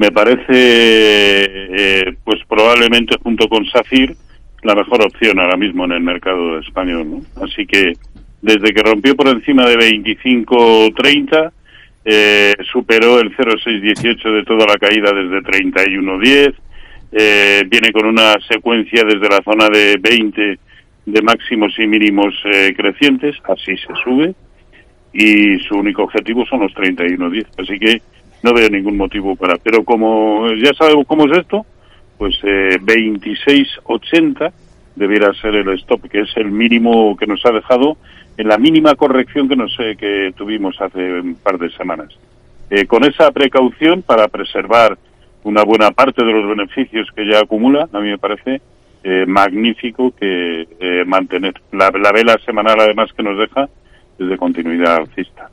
me parece, eh, pues probablemente junto con SACIR, la mejor opción ahora mismo en el mercado español. ¿no? Así que desde que rompió por encima de 25.30, eh, superó el 0,618 de toda la caída desde 31.10, eh, viene con una secuencia desde la zona de 20 de máximos y mínimos eh, crecientes, así se sube, y su único objetivo son los 31.10, así que no veo ningún motivo para. Pero como ya sabemos cómo es esto, pues eh, 26.80 debiera ser el stop, que es el mínimo que nos ha dejado en la mínima corrección que, nos, eh, que tuvimos hace un par de semanas. Eh, con esa precaución para preservar una buena parte de los beneficios que ya acumula, a mí me parece eh, magnífico que eh, mantener. La, la vela semanal, además, que nos deja es de continuidad alcista.